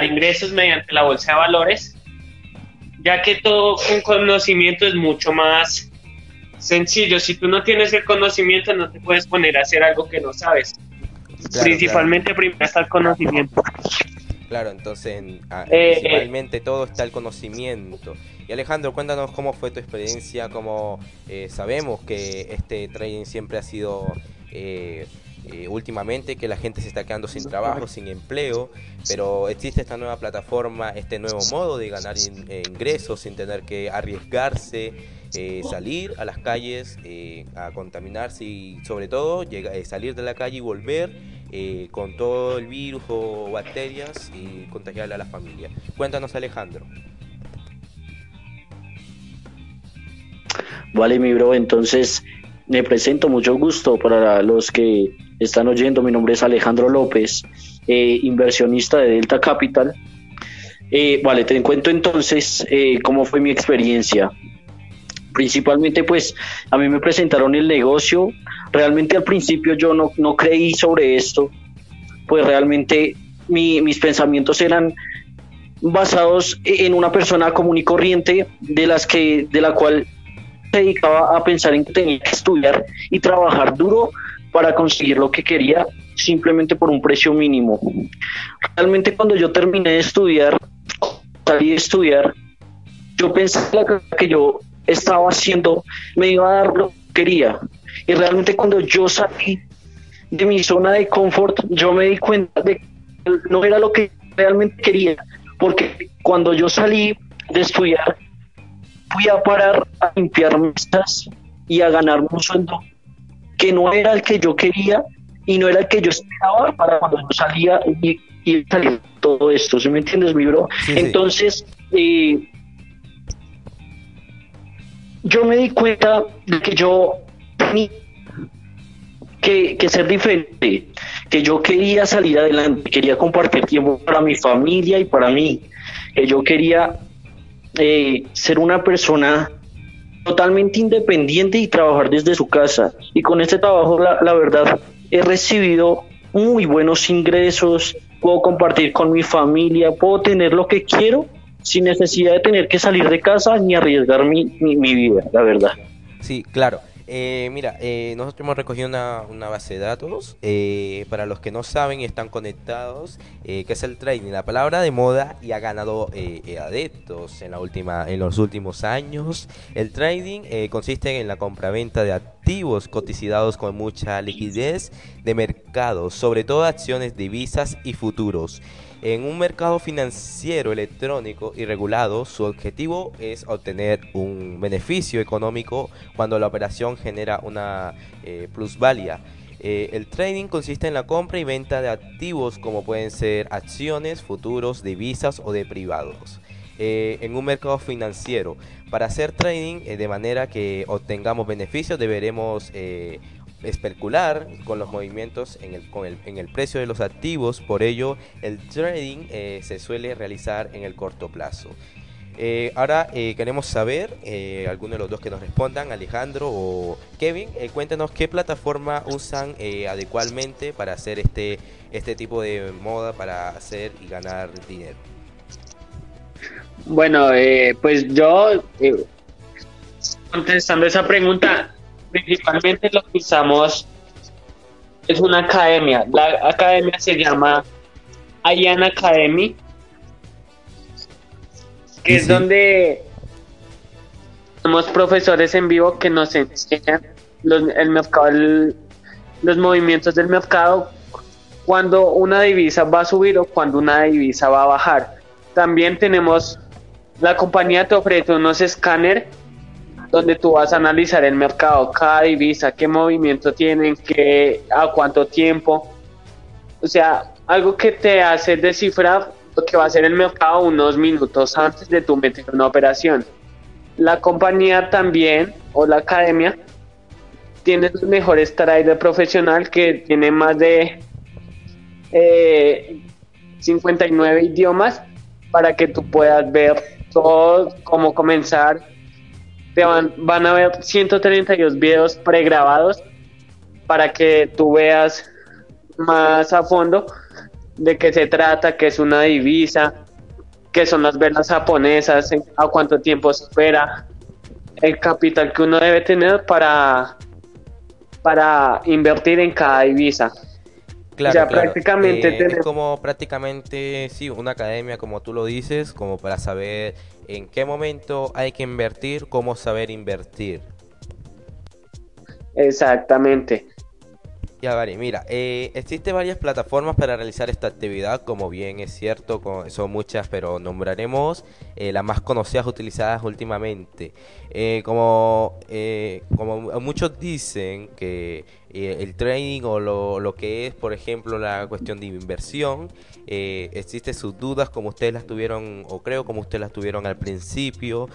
generar ingresos mediante la bolsa de valores, ya que todo con conocimiento es mucho más sencillo. Si tú no tienes el conocimiento, no te puedes poner a hacer algo que no sabes. Principalmente primero está el conocimiento. Claro, entonces ah, eh, principalmente todo está el conocimiento. Y Alejandro, cuéntanos cómo fue tu experiencia, cómo eh, sabemos que este trading siempre ha sido eh, últimamente, que la gente se está quedando sin trabajo, sin empleo, pero existe esta nueva plataforma, este nuevo modo de ganar ingresos sin tener que arriesgarse, salir a las calles a contaminarse y sobre todo salir de la calle y volver eh, con todo el virus o bacterias y contagiarle a la familia. Cuéntanos Alejandro. Vale, mi bro, entonces me presento, mucho gusto para los que están oyendo. Mi nombre es Alejandro López, eh, inversionista de Delta Capital. Eh, vale, te cuento entonces cómo fue mi experiencia. Principalmente, pues a mí me presentaron el negocio Realmente al principio yo no, no creí sobre esto, pues realmente mis pensamientos eran basados en una persona común y corriente de las que de la cual se dedicaba a pensar en que tenía que estudiar y trabajar duro para conseguir lo que quería simplemente por un precio mínimo. Realmente cuando yo terminé de estudiar, salí de estudiar, yo pensé que yo estaba haciendo me iba a dar lo que quería, y realmente cuando yo salí de mi zona de confort, yo me di cuenta de que no era lo que realmente quería, porque cuando yo salí de estudiar, fui a parar a limpiar mesas y a ganar un sueldo que no era el que yo quería y no era el que yo esperaba para cuando yo salía y, y salía todo esto, ¿sí me entiendes, mi bro? Entonces, eh, yo me di cuenta de que yo que, que ser diferente, que yo quería salir adelante, quería compartir tiempo para mi familia y para mí, que yo quería eh, ser una persona totalmente independiente y trabajar desde su casa. Y con este trabajo, la, verdad, he recibido muy buenos ingresos, puedo compartir con mi familia, puedo tener lo que quiero sin necesidad de tener que salir de casa ni arriesgar mi, mi, mi vida, la verdad. Sí, claro. Eh, mira, eh, nosotros hemos recogido una, base de datos. Eh, para los que no saben y están conectados, que es el trading, la palabra de moda y ha ganado adeptos en, la última, en los últimos años. El trading consiste en la compra-venta de activos cotizados con mucha liquidez de mercado, sobre todo acciones, divisas y futuros. En un mercado financiero electrónico y regulado, su objetivo es obtener un beneficio económico cuando la operación genera una eh, plusvalía. Eh, el trading consiste en la compra y venta de activos como pueden ser acciones, futuros, divisas o de privados. Eh, en un mercado financiero. Para hacer trading de manera que obtengamos beneficios deberemos especular con los movimientos en el, en el precio de los activos, por ello el trading eh, se suele realizar en el corto plazo. Eh, ahora eh, queremos saber, alguno de los dos que nos respondan, Alejandro o Kevin, cuéntenos qué plataforma usan adecuadamente para hacer este, este tipo de moda, para hacer y ganar dinero. Bueno, pues yo, contestando esa pregunta, principalmente lo que usamos es una academia. La academia se llama Ayan Academy, que es donde tenemos profesores en vivo que nos enseñan los, el mercado, los movimientos del mercado, cuando una divisa va a subir o cuando una divisa va a bajar. También tenemos, la compañía te ofrece unos escáneres donde tú vas a analizar el mercado, cada divisa, qué movimiento tienen, qué, a cuánto tiempo. O sea, algo que te hace descifrar lo que va a ser el mercado unos minutos antes de tu meter una operación. La compañía también, o la academia, tiene los mejores traders profesional que tiene más de 59 eh, idiomas para que tú puedas ver todo, cómo comenzar, van a ver 132 videos pregrabados para que tú veas más a fondo de qué se trata, qué es una divisa, qué son las velas japonesas, a cuánto tiempo se espera, el capital que uno debe tener para, para invertir en cada divisa. Claro, prácticamente eh, es como prácticamente, sí, una academia, como tú lo dices, como para saber en qué momento hay que invertir, cómo saber invertir. Exactamente. Ya, vale, mira, eh, existen varias plataformas para realizar esta actividad, como bien es cierto, son muchas, pero nombraremos eh, las más conocidas utilizadas últimamente. Eh, como, como muchos dicen que el trading o lo, lo, que es, por ejemplo, la cuestión de inversión, existen sus dudas como ustedes las tuvieron, o creo como ustedes las tuvieron al principio,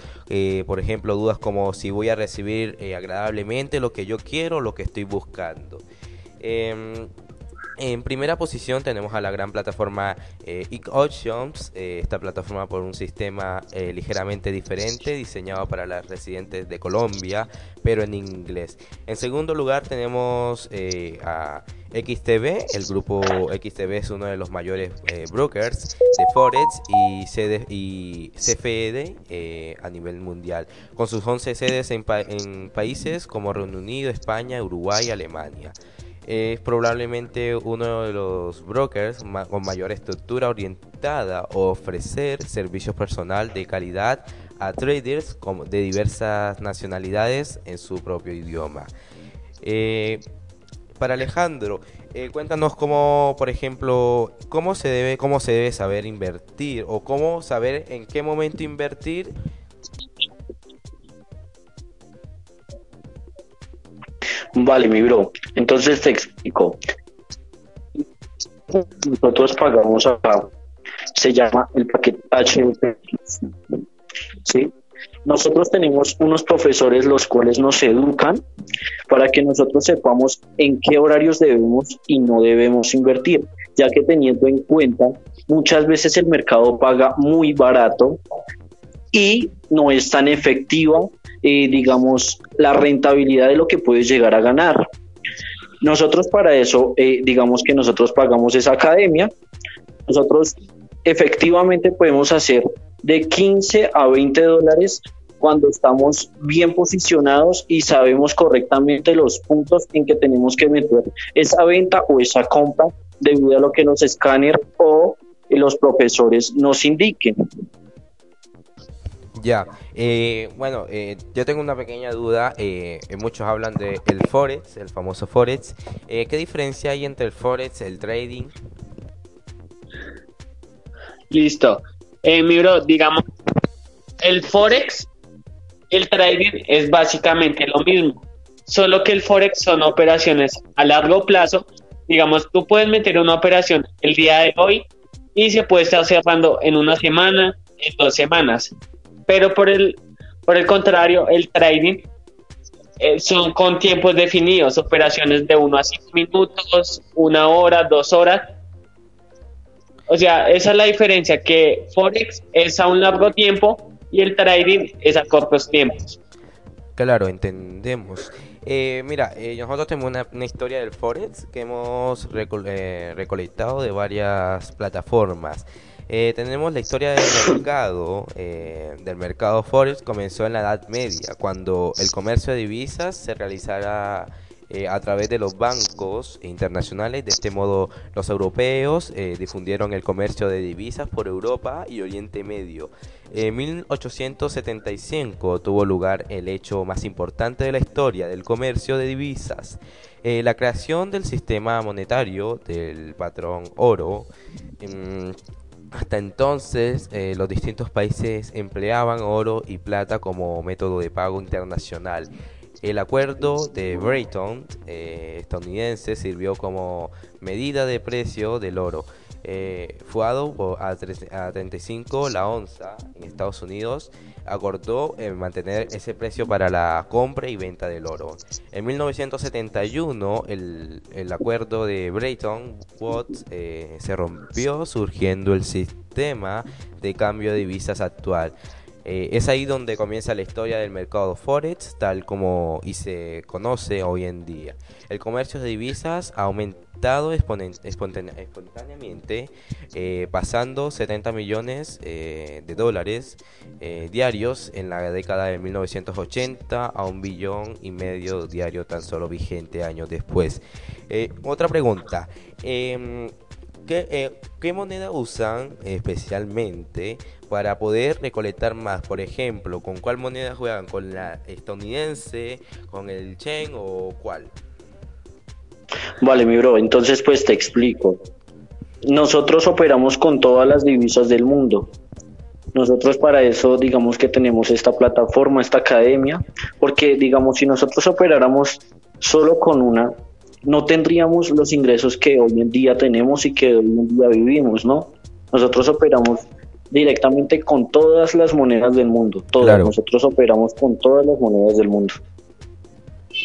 por ejemplo, dudas como si voy a recibir agradablemente lo que yo quiero, lo que estoy buscando. En primera posición tenemos a la gran plataforma eh, eh, esta plataforma por un sistema eh, ligeramente diferente diseñado para las residentes de Colombia, pero en inglés. En segundo lugar tenemos eh, a XTB, el grupo XTB es uno de los mayores brokers de Forex y, CD, y CFD a nivel mundial, con sus 11 sedes en, en países como Reino Unido, España, Uruguay y Alemania es probablemente uno de los brokers con mayor estructura orientada a ofrecer servicios personal de calidad a traders de diversas nacionalidades en su propio idioma. Eh, para Alejandro, eh, cuéntanos cómo, por ejemplo, cómo se debe, cómo se debe saber invertir o cómo saber en qué momento invertir Vale, mi bro. Entonces te explico. Nosotros pagamos acá. Se llama el paquete. ¿Sí? Nosotros tenemos unos profesores los cuales nos educan para que nosotros sepamos en qué horarios debemos y no debemos invertir, ya que teniendo en cuenta muchas veces el mercado paga muy barato y no es tan efectiva eh, digamos, la rentabilidad de lo que puedes llegar a ganar. Nosotros para eso, eh, digamos que nosotros pagamos esa academia, nosotros efectivamente podemos hacer de 15 a 20 dólares cuando estamos bien posicionados y sabemos correctamente los puntos en que tenemos que meter esa venta o esa compra debido a lo que los escáner o los profesores nos indiquen. Ya, eh, bueno, eh, yo tengo una pequeña duda. Eh, muchos hablan de el forex, el famoso forex. ¿Qué diferencia hay entre el forex, el trading? Listo. mi bro, digamos, el forex, el trading es básicamente lo mismo, solo que el forex son operaciones a largo plazo. Digamos, tú puedes meter una operación el día de hoy y se puede estar cerrando en una semana, en dos semanas pero por el, por el contrario, el trading eh, son con tiempos definidos, operaciones de 1 a 5 minutos, una hora, dos horas. O sea, esa es la diferencia, que Forex es a un largo tiempo y el trading es a cortos tiempos. Claro, entendemos. Eh, mira, eh, nosotros tenemos una, historia del Forex que hemos recolectado de varias plataformas. Eh, tenemos la historia del mercado, eh, del mercado Forex comenzó en la Edad Media, cuando el comercio de divisas se realizara eh, a través de los bancos internacionales. De este modo, los europeos difundieron el comercio de divisas por Europa y Oriente Medio. En 1875 tuvo lugar el hecho más importante de la historia del comercio de divisas. la creación del sistema monetario del patrón oro em, hasta entonces, eh, los distintos países empleaban oro y plata como método de pago internacional. El acuerdo de Bretton eh, estadounidense sirvió como medida de precio del oro. Eh, fue a, a 35 la onza en Estados Unidos acordó eh, mantener ese precio para la compra y venta del oro. En 1971 el, el acuerdo de Bretton Woods eh, se rompió surgiendo el sistema de cambio de divisas actual. Eh, es ahí donde comienza la historia del mercado Forex, tal como y se conoce hoy en día. El comercio de divisas ha aumentado espontáneamente, eh, pasando 70 millones eh, de dólares diarios en la década de 1980 a un billón y medio diario tan solo vigente años después. otra pregunta. Em, ¿Qué, ¿Qué, moneda usan especialmente para poder recolectar más. Por ejemplo, ¿con cuál moneda juegan? ¿Con la estadounidense? ¿Con el Chen o cuál? Vale, mi bro, entonces pues te explico. Nosotros operamos con todas las divisas del mundo. Nosotros para eso, digamos que tenemos esta plataforma, esta academia, porque digamos, si nosotros operáramos solo con una, no tendríamos los ingresos que hoy en día tenemos y que hoy en día vivimos, ¿no? Nosotros operamos directamente con todas las monedas del mundo. Todas. Nosotros operamos con todas las monedas del mundo.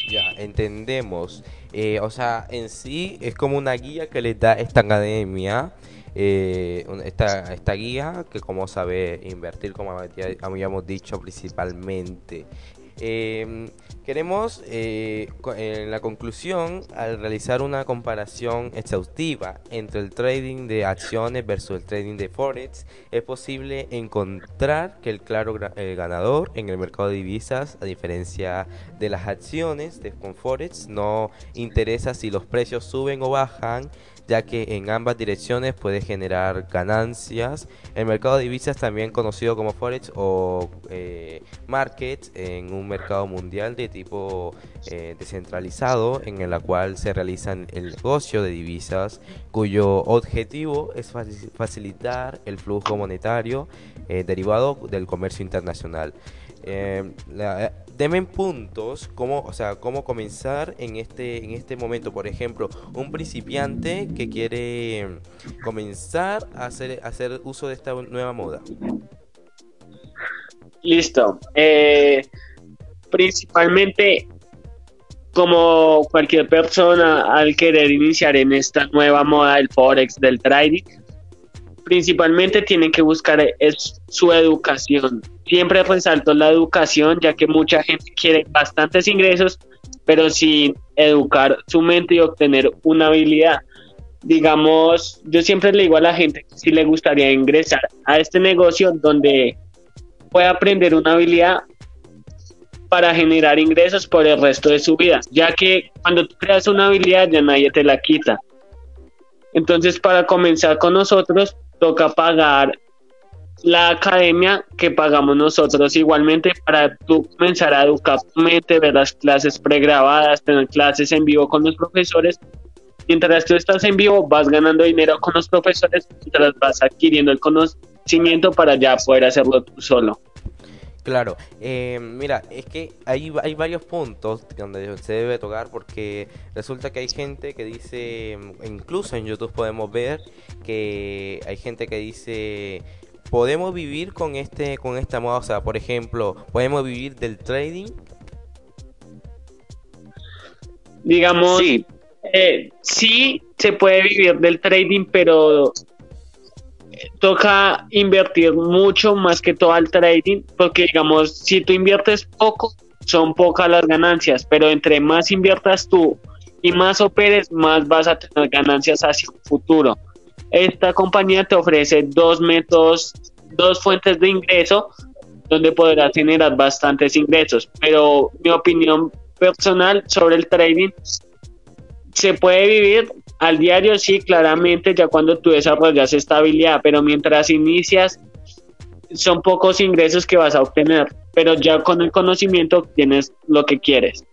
Ya, entendemos. Eh, o sea, en sí es como una guía que les da esta academia. Eh, esta, esta guía que como sabe invertir, como habíamos dicho principalmente. Eh, queremos, eh, en la conclusión, al realizar una comparación exhaustiva entre el trading de acciones versus el trading de forex, es posible encontrar que el claro ganador en el mercado de divisas, a diferencia de las acciones de con forex, no interesa si los precios suben o bajan, ya que en ambas direcciones puede generar ganancias. El mercado de divisas, también conocido como Forex o eh, Market, en un mercado mundial de tipo eh, descentralizado, en el cual se realiza el negocio de divisas, cuyo objetivo es facilitar el flujo monetario eh, derivado del comercio internacional. La, Deme puntos cómo, o sea, cómo comenzar en este, en este momento. Por ejemplo, un principiante que quiere comenzar a hacer, hacer uso de esta nueva moda. Listo. Eh, principalmente, como cualquier persona al querer iniciar en esta nueva moda del Forex, del trading, principalmente tienen que buscar es su educación. Siempre resalto la educación, ya que mucha gente quiere bastantes ingresos, pero sin educar su mente y obtener una habilidad. Digamos, yo siempre le digo a la gente si le gustaría ingresar a este negocio donde pueda aprender una habilidad para generar ingresos por el resto de su vida, ya que cuando tú creas una habilidad ya nadie te la quita. Entonces, para comenzar con nosotros, toca pagar la academia que pagamos nosotros igualmente para tú comenzar a educar tu mente, ver las clases pregrabadas, tener clases en vivo con los profesores. Mientras tú estás en vivo, vas ganando dinero con los profesores, mientras vas adquiriendo el conocimiento para ya poder hacerlo tú solo. Claro, eh, mira, es que hay, hay varios puntos donde se debe tocar porque resulta que hay gente que dice, incluso en YouTube podemos ver que hay gente que dice, podemos vivir con este con esta moda, o sea, por ejemplo, podemos vivir del trading. Digamos, sí, eh, sí se puede vivir del trading, pero toca invertir mucho más que todo al trading, porque digamos, si tú inviertes poco, son pocas las ganancias, pero entre más inviertas tú y más operes, más vas a tener ganancias hacia un futuro. Esta compañía te ofrece dos métodos, dos fuentes de ingreso donde podrás generar bastantes ingresos, pero mi opinión personal sobre el trading se puede vivir al diario, sí, claramente, ya cuando tú desarrollas estabilidad, pero mientras inicias, son pocos ingresos que vas a obtener, pero ya con el conocimiento tienes lo que quieres.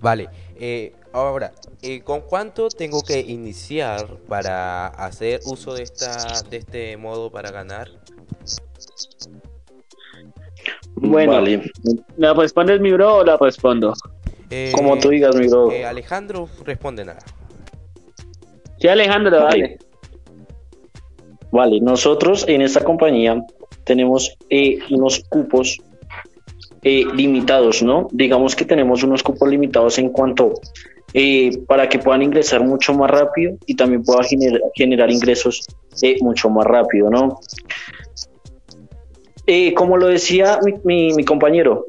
Vale, eh, ahora, eh, ¿con cuánto tengo que iniciar para hacer uso de, esta, de este modo para ganar? Bueno, ¿la respondes mi bro o la respondo? Eh, Como tú digas, mi bro. Alejandro, responde nada. Sí, Alejandro, dale. Vale, nosotros en esta compañía tenemos eh, unos cupos eh, limitados, ¿no? Digamos que tenemos unos cupos limitados en cuanto eh, para que puedan ingresar mucho más rápido y también puedan generar ingresos mucho más rápido, ¿no? eh, como lo decía mi, mi, compañero,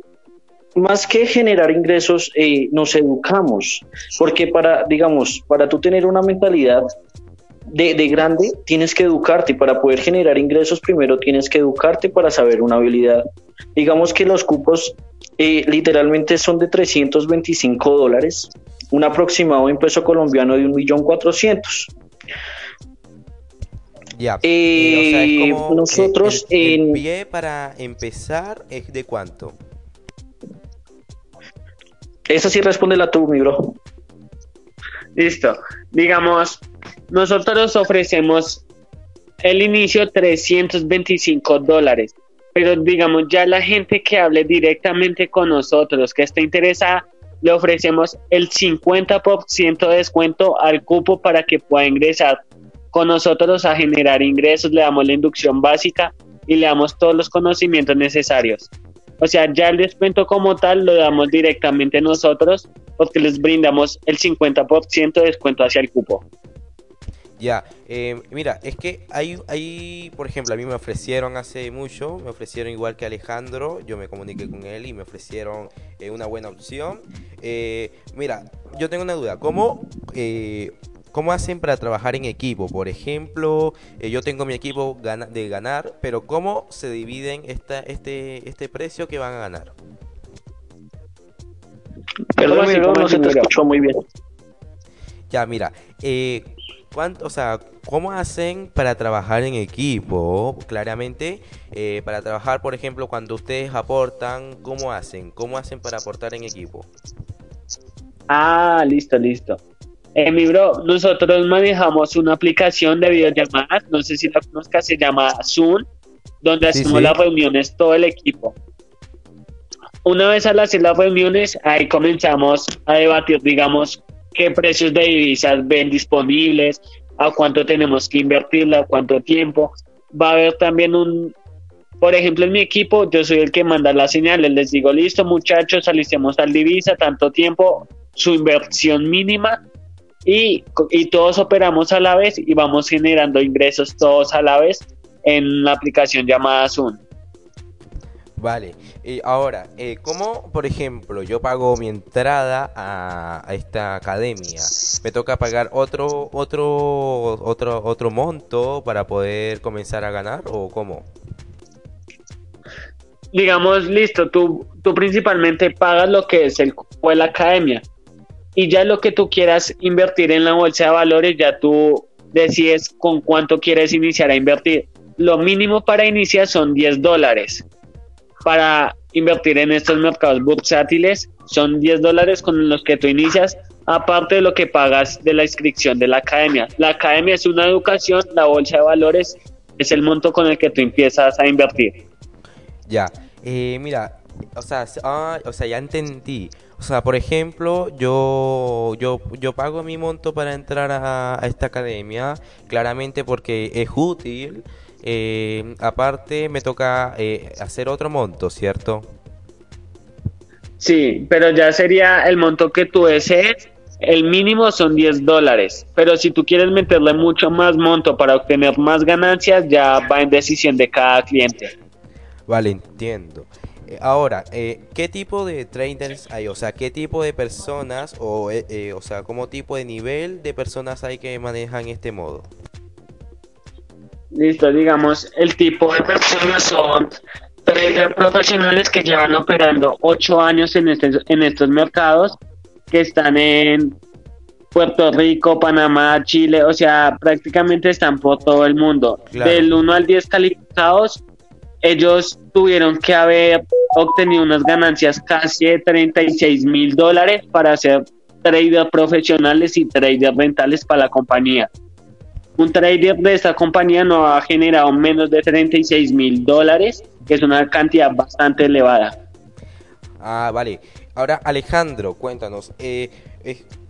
más que generar ingresos, eh, nos educamos, porque para, digamos, para tú tener una mentalidad de, de, grande, tienes que educarte y para poder generar ingresos, primero tienes que educarte para saber una habilidad. Digamos que los cupos eh, literalmente son de 325 dólares, un aproximado en peso colombiano de 1.400.000. Ya. Eh, o sea, nosotros el, el, pie para empezar es de cuánto? Esa sí responde la tú, mi bro. Listo. Digamos, nosotros ofrecemos el inicio 325 dólares, pero digamos ya la gente que hable directamente con nosotros, que esté interesada, le ofrecemos el 50% de descuento al cupo para que pueda ingresar con nosotros a generar ingresos, le damos la inducción básica y le damos todos los conocimientos necesarios. O sea, ya el descuento como tal lo damos directamente nosotros porque les brindamos el 50% de descuento hacia el cupo. Ya, eh, mira, es que hay, hay, por ejemplo, a mí me ofrecieron hace mucho, me ofrecieron igual que Alejandro, yo me comuniqué con él y me ofrecieron eh, una buena opción. Eh, mira, yo tengo una duda, ¿cómo, ¿cómo hacen para trabajar en equipo? Por ejemplo, yo tengo mi equipo de ganar, pero ¿cómo se dividen esta, este, este precio que van a ganar? Perdón, no se te escuchó muy bien. Ya, mira, eh, ¿Cuánto, o sea, ¿cómo hacen para trabajar en equipo? Claramente, eh, para trabajar, por ejemplo, cuando ustedes aportan, ¿cómo hacen? ¿Cómo hacen para aportar en equipo? Ah, listo, listo. Eh, mi bro, nosotros manejamos una aplicación de videollamadas, no sé si la conozcas, se llama Zoom, donde hacemos las reuniones todo el equipo. Una vez al hacer las reuniones, ahí comenzamos a debatir, digamos, qué precios de divisas ven disponibles, a cuánto tenemos que invertirla, a cuánto tiempo. Va a haber también un, por ejemplo, en mi equipo, yo soy el que manda las señales. Les digo, listo, muchachos, alicemos tal divisa, tanto tiempo, su inversión mínima. Y, y todos operamos a la vez y vamos generando ingresos todos a la vez en la aplicación llamada Zoom. Vale, y ahora, eh, ¿cómo, por ejemplo, yo pago mi entrada a, esta academia? ¿Me toca pagar otro, otro, otro, otro monto para poder comenzar a ganar o cómo? Digamos, listo, tú, tú principalmente pagas lo que es el la academia y ya lo que tú quieras invertir en la bolsa de valores, ya tú decides con cuánto quieres iniciar a invertir. Lo mínimo para iniciar son 10 dólares para invertir en estos mercados bursátiles son 10 dólares con los que tú inicias, aparte de lo que pagas de la inscripción de la academia. La academia es una educación, la bolsa de valores es el monto con el que tú empiezas a invertir. Ya, eh, mira, o sea, ah, o sea, ya entendí. O sea, por ejemplo, yo, yo, yo pago mi monto para entrar a esta academia, claramente porque es útil eh, aparte me toca eh, hacer otro monto, ¿cierto? Sí, pero ya sería el monto que tú desees. El mínimo son 10 dólares, pero si tú quieres meterle mucho más monto para obtener más ganancias, ya va en decisión de cada cliente. Vale, entiendo. Eh, ahora, eh, ¿qué tipo de traders hay? O sea, ¿qué tipo de personas o, o sea, cómo tipo de nivel de personas hay que manejan este modo? Listo, digamos, el tipo de personas son traders profesionales que llevan operando ocho años en, este, en estos mercados, que están en Puerto Rico, Panamá, Chile, o sea, prácticamente están por todo el mundo. Del 1 al 10 calificados, ellos tuvieron que haber obtenido unas ganancias casi de 36 mil dólares para ser traders profesionales y traders rentales para la compañía un trader de esta compañía no ha generado menos de 36 mil dólares, que es una cantidad bastante elevada. Ah, vale. Ahora, Alejandro, cuéntanos. Eh,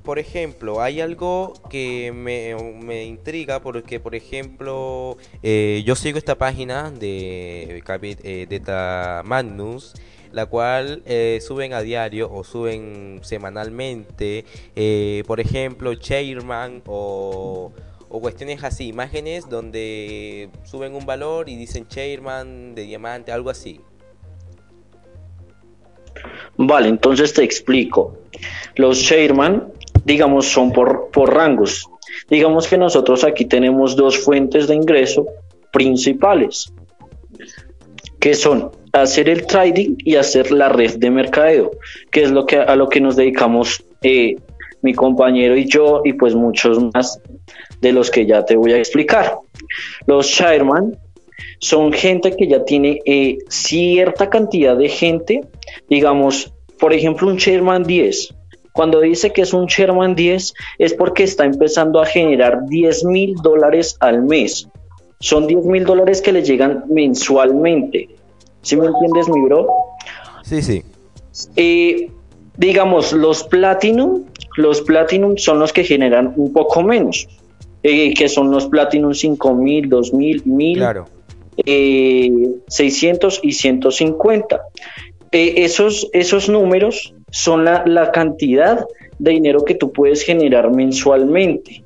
por ejemplo, hay algo que me, intriga porque, por ejemplo, eh, yo sigo esta página de eh, Data Magnus la cual suben a diario o suben semanalmente, por ejemplo, Chairman o o cuestiones así, imágenes donde suben un valor y dicen chairman de diamante, algo así. Vale, entonces te explico. Los chairman, digamos, son por, por rangos. Digamos que nosotros aquí tenemos dos fuentes de ingreso principales, que son hacer el trading y hacer la red de mercadeo, que es lo que a lo que nos dedicamos eh, mi compañero y yo y pues muchos más de los que ya te voy a explicar. Los chairman son gente que ya tiene eh, cierta cantidad de gente, digamos, por ejemplo, un chairman 10. Cuando dice que es un chairman 10 es porque está empezando a generar 10 mil dólares al mes. Son 10 mil dólares que le llegan mensualmente. ¿Sí me entiendes, mi bro? Sí, sí. Eh, digamos, los Platinum, los Platinum son los que generan un poco menos, eh, que son los Platinum 5000, 2000, 1000, Claro. eh, 600 y 150. Eh, esos, esos números son la, la cantidad de dinero que tú puedes generar mensualmente.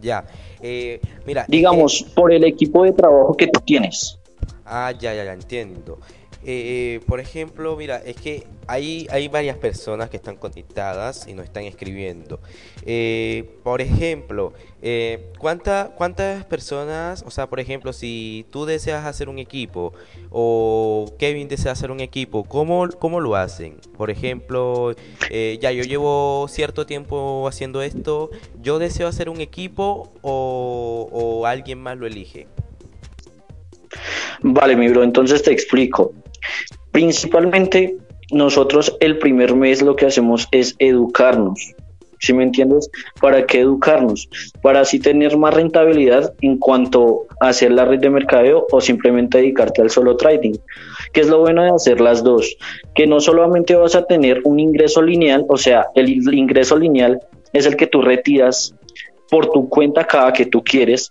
Ya. Eh, mira, Digamos, por el equipo de trabajo que tú tienes. Ah, ya, ya, ya entiendo. Eh, por ejemplo, mira, es que hay, hay varias personas que están conectadas y nos están escribiendo. Eh, por ejemplo, eh, ¿cuánta- ¿cuántas personas, o sea, por ejemplo, si tú deseas hacer un equipo o Kevin desea hacer un equipo, ¿cómo, cómo lo hacen? Por ejemplo, eh, ya yo llevo cierto tiempo haciendo esto, ¿yo deseo hacer un equipo o, o alguien más lo elige? Vale, mi bro, entonces te explico. Principalmente nosotros el primer mes lo que hacemos es educarnos. ¿Sí me entiendes? ¿Para qué educarnos? Para así tener más rentabilidad en cuanto a hacer la red de mercadeo o simplemente dedicarte al solo trading. ¿Qué es lo bueno de hacer las dos? Que no solamente vas a tener un ingreso lineal, o sea, el ingreso lineal es el que tú retiras por tu cuenta cada que tú quieres,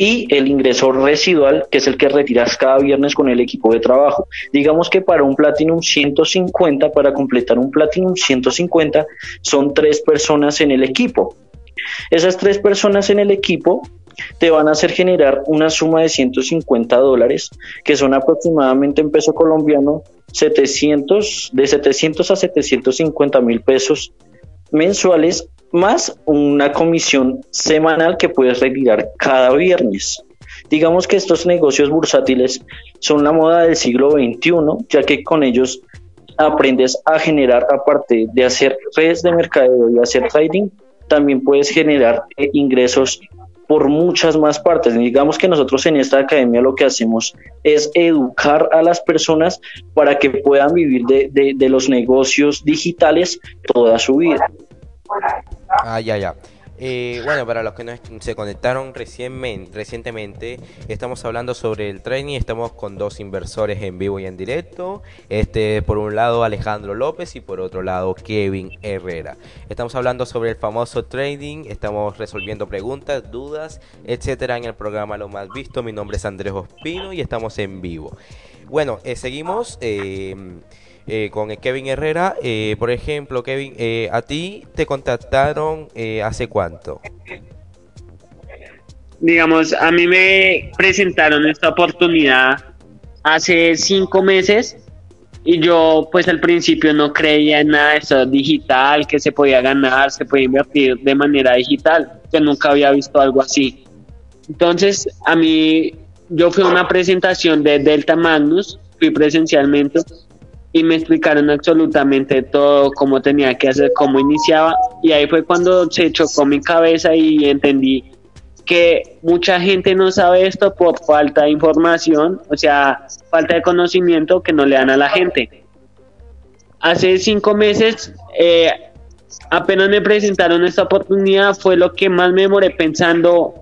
y el ingreso residual, que es el que retiras cada viernes con el equipo de trabajo. Digamos que para un Platinum 150, para completar un Platinum 150, son tres personas en el equipo. Esas tres personas en el equipo te van a hacer generar una suma de 150 dólares, que son aproximadamente en peso colombiano 700, de 700 a 750 mil pesos mensuales más una comisión semanal que puedes retirar cada viernes. Digamos que estos negocios bursátiles son la moda del siglo XXI, ya que con ellos aprendes a generar, aparte de hacer redes de mercadeo y hacer trading, también puedes generar eh, ingresos por muchas más partes. Digamos que nosotros en esta academia lo que hacemos es educar a las personas para que puedan vivir de, de- de los negocios digitales toda su vida. Ah, ya, ya. Eh, bueno, para los que no se conectaron recienmen- recientemente, estamos hablando sobre el trading. Estamos con dos inversores en vivo y en directo. Este, por un lado Alejandro López y por otro lado Kevin Herrera. Estamos hablando sobre el famoso trading. Estamos resolviendo preguntas, dudas, etcétera en el programa Lo Más Visto. Mi nombre es Andrés Ospino y estamos en vivo. Bueno, eh, seguimos. eh, eh, con Kevin Herrera. Eh, por ejemplo, Kevin, eh, ¿a ti te contactaron eh, hace cuánto? Digamos, a mí me presentaron esta oportunidad hace cinco meses y yo pues al principio no creía en nada de eso digital, que se podía ganar, se podía invertir de manera digital, que nunca había visto algo así. Entonces, a mí, yo fui a una presentación de Delta Magnus, fui presencialmente y me explicaron absolutamente todo, cómo tenía que hacer, cómo iniciaba. Y ahí fue cuando se chocó mi cabeza y entendí que mucha gente no sabe esto por falta de información, o sea, falta de conocimiento que no le dan a la gente. Hace cinco meses, eh, apenas me presentaron esta oportunidad, fue lo que más me demoré pensando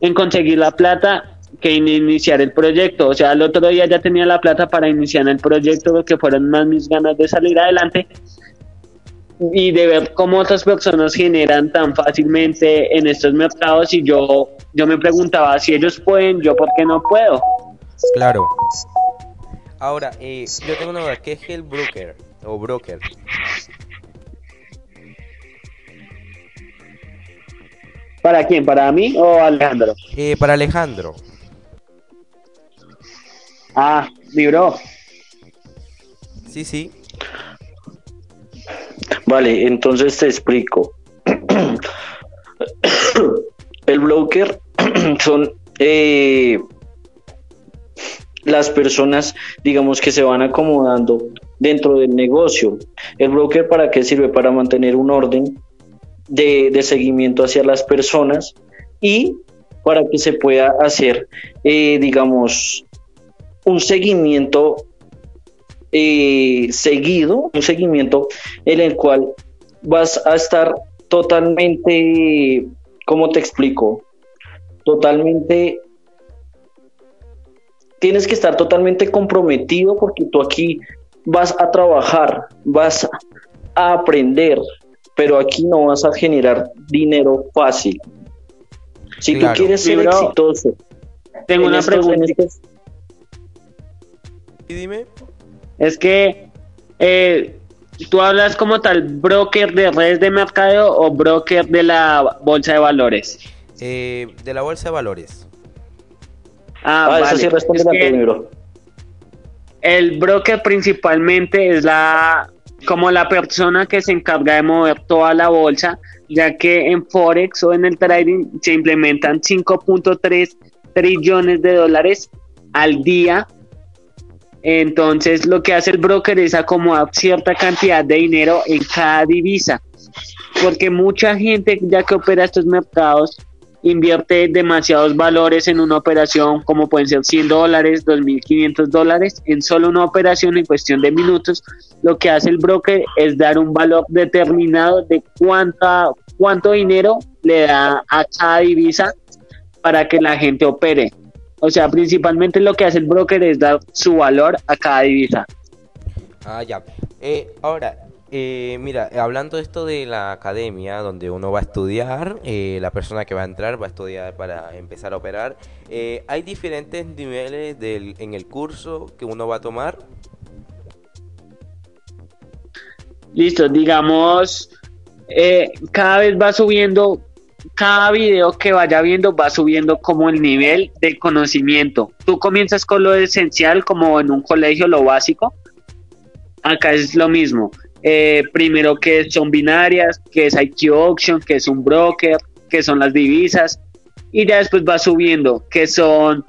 en conseguir la plata que iniciar el proyecto. O sea, el otro día ya tenía la plata para iniciar el proyecto, lo que fueron más mis ganas de salir adelante y de ver cómo otras personas generan tan fácilmente en estos mercados y yo, yo me preguntaba si ellos pueden, yo por qué no puedo. Claro. Ahora, eh, yo tengo una duda. ¿Qué es el broker o broker? ¿Para quién? ¿Para mí o Alejandro? Eh, para Alejandro. Ah, mi bro. Sí, sí. Vale, entonces te explico. El broker son eh, las personas, digamos, que se van acomodando dentro del negocio. El broker para qué sirve? Para mantener un orden de, seguimiento hacia las personas y para que se pueda hacer, eh, digamos, un seguimiento eh, seguido, un seguimiento en el cual vas a estar totalmente, ¿cómo te explico? Totalmente, tienes que estar totalmente comprometido porque tú aquí vas a trabajar, vas a aprender, pero aquí no vas a generar dinero fácil. Si tú quieres ser exitoso, tengo una pregunta. Y dime. Es que eh, tú hablas como tal broker de redes de mercado o broker de la bolsa de valores. Eh, de la bolsa de valores. Ah, ah vale. sí responde primero. El broker principalmente es la como la persona que se encarga de mover toda la bolsa, ya que en Forex o en el trading se implementan 5.3 trillones de dólares al día entonces, lo que hace el broker es acomodar cierta cantidad de dinero en cada divisa, porque mucha gente ya que opera estos mercados invierte demasiados valores en una operación, como pueden ser 100 dólares, 2.500 dólares, en solo una operación en cuestión de minutos. Lo que hace el broker es dar un valor determinado de cuánta, cuánto dinero le da a cada divisa para que la gente opere. O sea, principalmente lo que hace el broker es dar su valor a cada divisa. Ah, ya. Eh, ahora, eh, mira, hablando de esto de la academia, donde uno va a estudiar, eh, la persona que va a entrar va a estudiar para empezar a operar, ¿hay diferentes niveles del, en el curso que uno va a tomar? Listo, digamos, cada vez va subiendo cada video que vaya viendo va subiendo como el nivel del conocimiento. Tú comienzas con lo esencial, como en un colegio, lo básico. Acá es lo mismo. Eh, primero que son binarias, que es IQ Auction, que es un broker, que son las divisas. Y ya después va subiendo, que son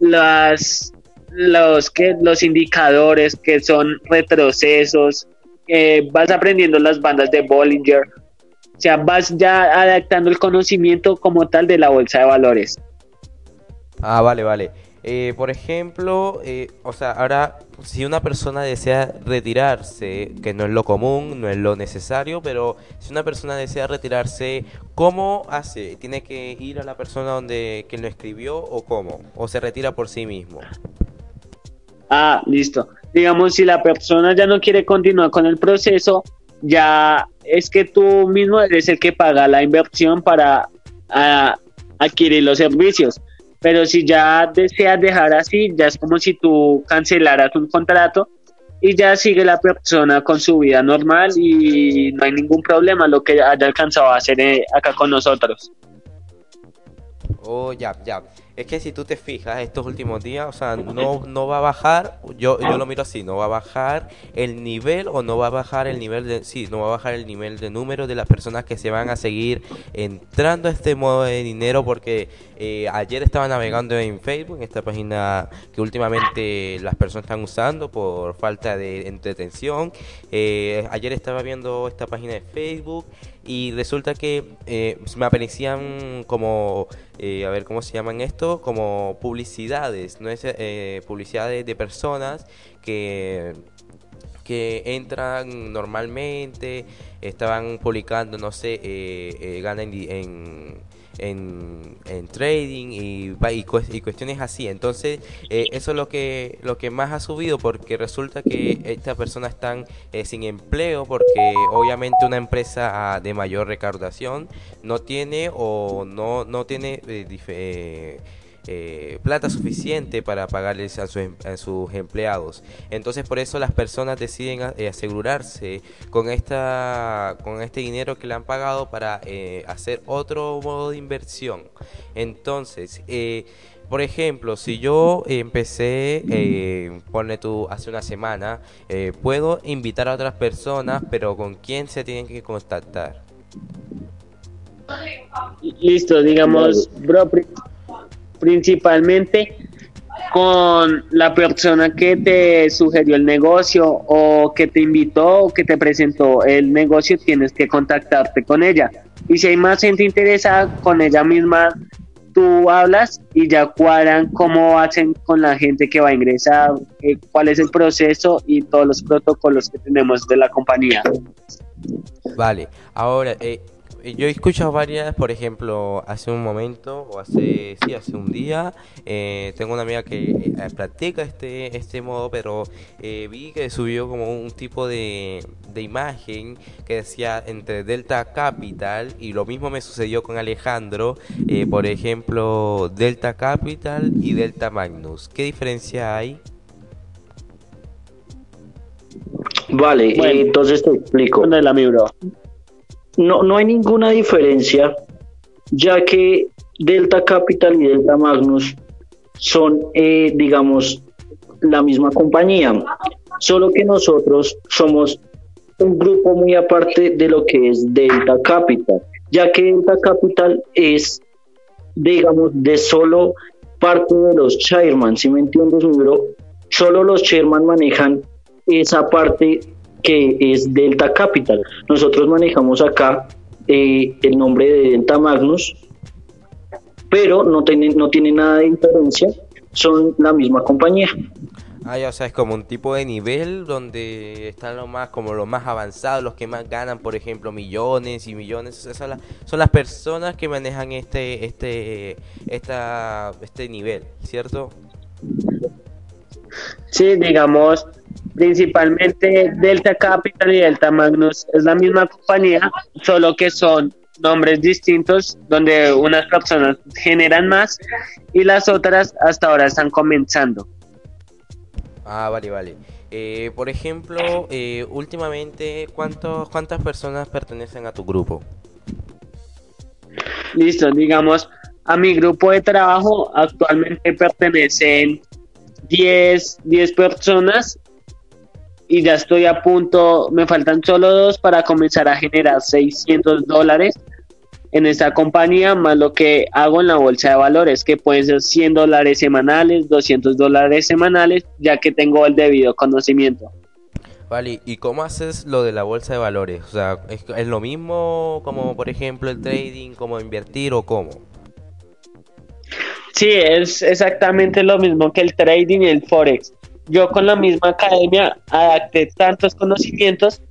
las, los, que, los indicadores, que son retrocesos. Eh, vas aprendiendo las bandas de Bollinger, o sea, vas ya adaptando el conocimiento como tal de la bolsa de valores. Ah, vale, vale. Eh, por ejemplo, eh, o sea, ahora si una persona desea retirarse, que no es lo común, no es lo necesario, pero si una persona desea retirarse, ¿cómo hace? ¿Tiene que ir a la persona donde quien lo escribió o cómo? ¿O se retira por sí mismo? Ah, listo. Digamos, si la persona ya no quiere continuar con el proceso, ya es que tú mismo eres el que paga la inversión para adquirir los servicios. Pero si ya deseas dejar así, ya es como si tú cancelaras un contrato y ya sigue la persona con su vida normal y no hay ningún problema lo que haya alcanzado a hacer eh, acá con nosotros. Oh, ya, ya. Es que si tú te fijas estos últimos días, o sea, no, no va a bajar, yo, yo lo miro así, no va a bajar el nivel o no va a bajar el nivel de, sí, no va a bajar el nivel de número de las personas que se van a seguir entrando a este modo de dinero porque eh, ayer estaba navegando en Facebook, en esta página que últimamente las personas están usando por falta de entretención. Eh, ayer estaba viendo esta página de Facebook y resulta que eh, me aparecían como, a ver cómo se llaman esto, como publicidades, no es publicidades de personas que que entran normalmente, estaban publicando, no sé, eh, ganan en en, en trading y, y, cuestiones así. Entonces, eh, eso es lo que, lo que más ha subido porque resulta que estas personas están eh, sin empleo porque obviamente una empresa ah, de mayor recaudación no tiene o no, no tiene... Eh, eh, plata suficiente para pagarles a, sus empleados. Entonces por eso las personas deciden eh, asegurarse con, esta, con este dinero que le han pagado para eh, hacer otro modo de inversión. Entonces, por ejemplo, si yo empecé, eh, pone tú, hace una semana, puedo invitar a otras personas, pero ¿con quién se tienen que contactar? Listo, digamos, bro, principalmente con la persona que te sugirió el negocio o que te invitó o que te presentó el negocio, tienes que contactarte con ella. Y si hay más gente interesada, con ella misma tú hablas y ya cuadran cómo hacen con la gente que va a ingresar, eh, cuál es el proceso y todos los protocolos que tenemos de la compañía. Vale, ahora, eh, yo he escuchado varias, por ejemplo, hace un momento o hace, sí, hace un día, eh, tengo una amiga que eh, practica este, este modo, pero eh, vi que subió como un tipo de, de imagen que decía entre Delta Capital y lo mismo me sucedió con Alejandro, por ejemplo, Delta Capital y Delta Magnus. ¿Qué diferencia hay? Vale, entonces te explico. la mi bro? No, no hay ninguna diferencia, ya que Delta Capital y Delta Magnus son, eh, digamos, la misma compañía, solo que nosotros somos un grupo muy aparte de lo que es Delta Capital, ya que Delta Capital es, digamos, de solo parte de los chairman, si me entiendes? Solo los chairman manejan esa parte que es Delta Capital. Nosotros manejamos acá eh, el nombre de Delta Magnus, pero no tiene, no tiene nada de diferencia, son la misma compañía. Ah, ya, o sea, es como un tipo de nivel donde están los más, como los más avanzados, los que más ganan, por ejemplo, millones y millones. son, las, son las personas que manejan este, este, esta, este nivel, ¿cierto? Sí, digamos, principalmente Delta Capital y Delta Magnus es la misma compañía, solo que son nombres distintos donde unas personas generan más y las otras hasta ahora están comenzando. Ah, vale, vale. Eh, por ejemplo, eh, últimamente, ¿cuántos, ¿cuántas personas pertenecen a tu grupo? Listo, digamos, a mi grupo de trabajo actualmente pertenecen 10, 10 personas y ya estoy a punto, me faltan solo dos para comenzar a generar 600 dólares en esta compañía, más lo que hago en la bolsa de valores, que pueden ser 100 dólares semanales, 200 dólares semanales, ya que tengo el debido conocimiento. Vale, ¿y cómo haces lo de la bolsa de valores? O sea, ¿es, ¿es, lo mismo como por ejemplo el trading, como invertir o cómo? Sí, es exactamente lo mismo que el trading y el forex. Yo con la misma academia adapté tantos conocimientos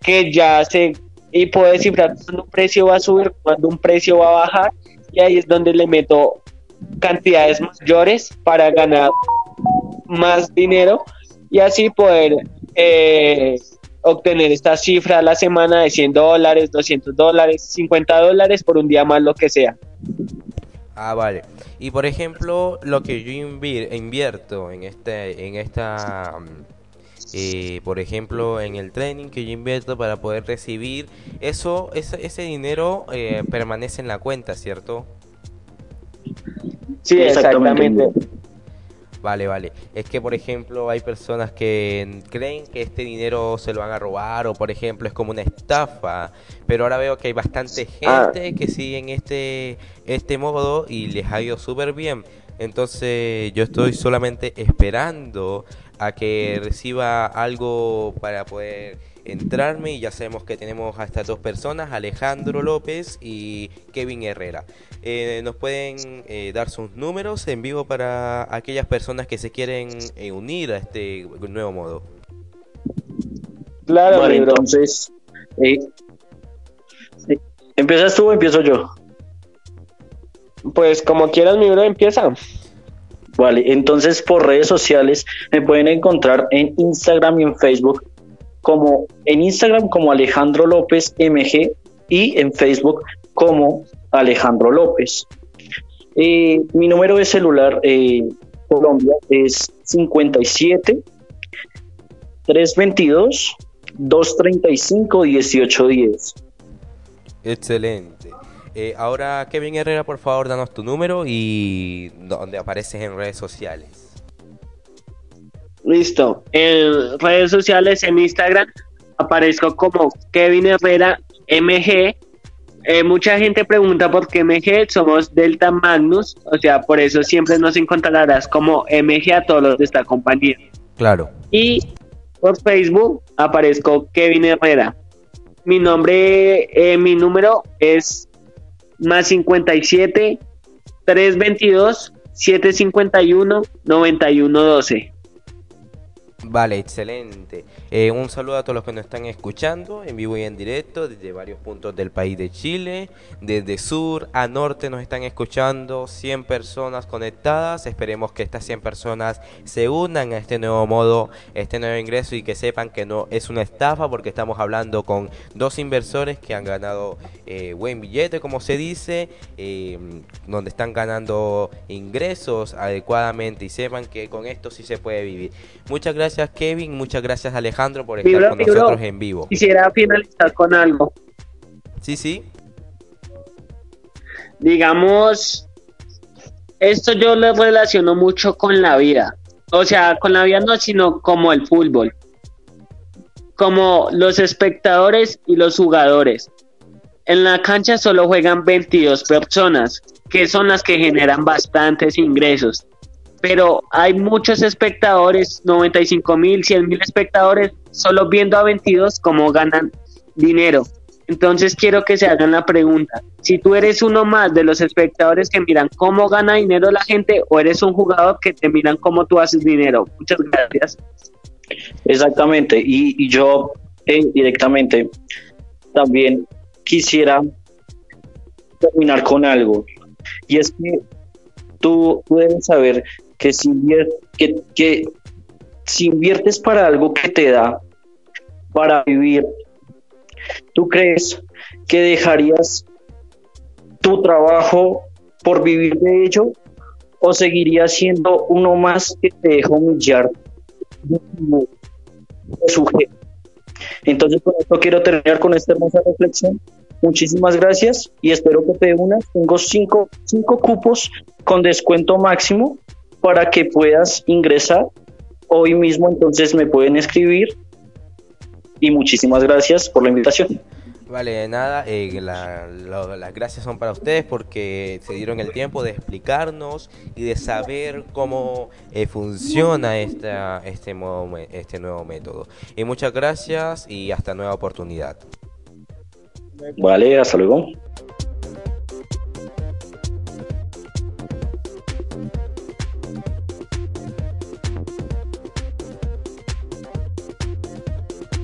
que ya sé y puedo descifrar cuando un precio va a subir, cuando un precio va a bajar y ahí es donde le meto cantidades mayores para ganar más dinero y así poder eh, obtener esta cifra a la semana de 100 dólares, 200 dólares, 50 dólares por un día más, lo que sea. Ah, vale. Y por ejemplo, lo que yo invierto en este, en esta, mm, eh, por ejemplo, en el training que yo invierto para poder recibir, eso, ese, ese dinero eh, permanece en la cuenta, ¿cierto? Sí, exactamente. Vale, vale. Es que, por ejemplo, hay personas que creen que este dinero se lo van a robar o, por ejemplo, es como una estafa. Pero ahora veo que hay bastante ah. gente que sigue en este, este modo y les ha ido súper bien. Entonces yo estoy solamente esperando a que reciba algo para poder entrarme y ya sabemos que tenemos a estas dos personas, Alejandro López y Kevin Herrera. Eh, nos pueden eh, dar sus números en vivo para aquellas personas que se quieren eh, unir a este nuevo modo. Claro, entonces, ¿empiezas tú o empiezo yo? Pues como quieras, mi bro, empieza. Vale, entonces por redes sociales me pueden encontrar en Instagram y en Facebook como en Instagram como Alejandro López MG y en Facebook como Alejandro López. Eh, mi número de celular eh, Colombia es 57 322 235 1810. Excelente. Eh, ahora, Kevin Herrera, por favor, danos tu número y donde apareces en redes sociales. Listo. En redes sociales, en Instagram, aparezco como Kevin Herrera MG. Eh, mucha gente pregunta por qué MG, somos Delta Magnus, o sea, por eso siempre nos encontrarás como MG a todos los de esta compañía. Claro. Y por Facebook aparezco Kevin Herrera. Mi nombre, eh, mi número es más 57 322 751 9112. Vale, excelente. Eh, un saludo a todos los que nos están escuchando en vivo y en directo desde varios puntos del país de Chile, desde sur a norte nos están escuchando 100 personas conectadas. Esperemos que estas 100 personas se unan a este nuevo modo, este nuevo ingreso y que sepan que no es una estafa porque estamos hablando con dos inversores que han ganado eh, buen billete, como se dice, eh, donde están ganando ingresos adecuadamente y sepan que con esto sí se puede vivir. Muchas gracias gracias Kevin, muchas gracias Alejandro por estar con nosotros en vivo. Quisiera finalizar con algo. Sí, sí. Digamos, esto yo lo relaciono mucho con la vida. O sea, con la vida no, sino como el fútbol. Como los espectadores y los jugadores. En la cancha solo juegan 22 personas, que son las que generan bastantes ingresos pero hay muchos espectadores, 95 mil, 100 mil espectadores, solo viendo a 22 cómo ganan dinero. Entonces quiero que se hagan la pregunta, si tú eres uno más de los espectadores que miran cómo gana dinero la gente o eres un jugador que te miran cómo tú haces dinero. Muchas gracias. Exactamente, y, yo eh, directamente también quisiera terminar con algo, y es que tú, tú debes saber que si, que, si inviertes para algo que te da para vivir, ¿tú crees que dejarías tu trabajo por vivir de ello o seguirías siendo uno más que te deja humillar? Entonces, con esto quiero terminar con esta hermosa reflexión. Muchísimas gracias y espero que te unas. Tengo cinco, cinco cupos con descuento máximo para que puedas ingresar hoy mismo. Entonces me pueden escribir y muchísimas gracias por la invitación. Vale, nada, eh, las gracias son para ustedes porque se dieron el tiempo de explicarnos y de saber cómo eh, funciona esta, este, este nuevo método. Y muchas gracias y hasta nueva oportunidad. Vale, hasta luego.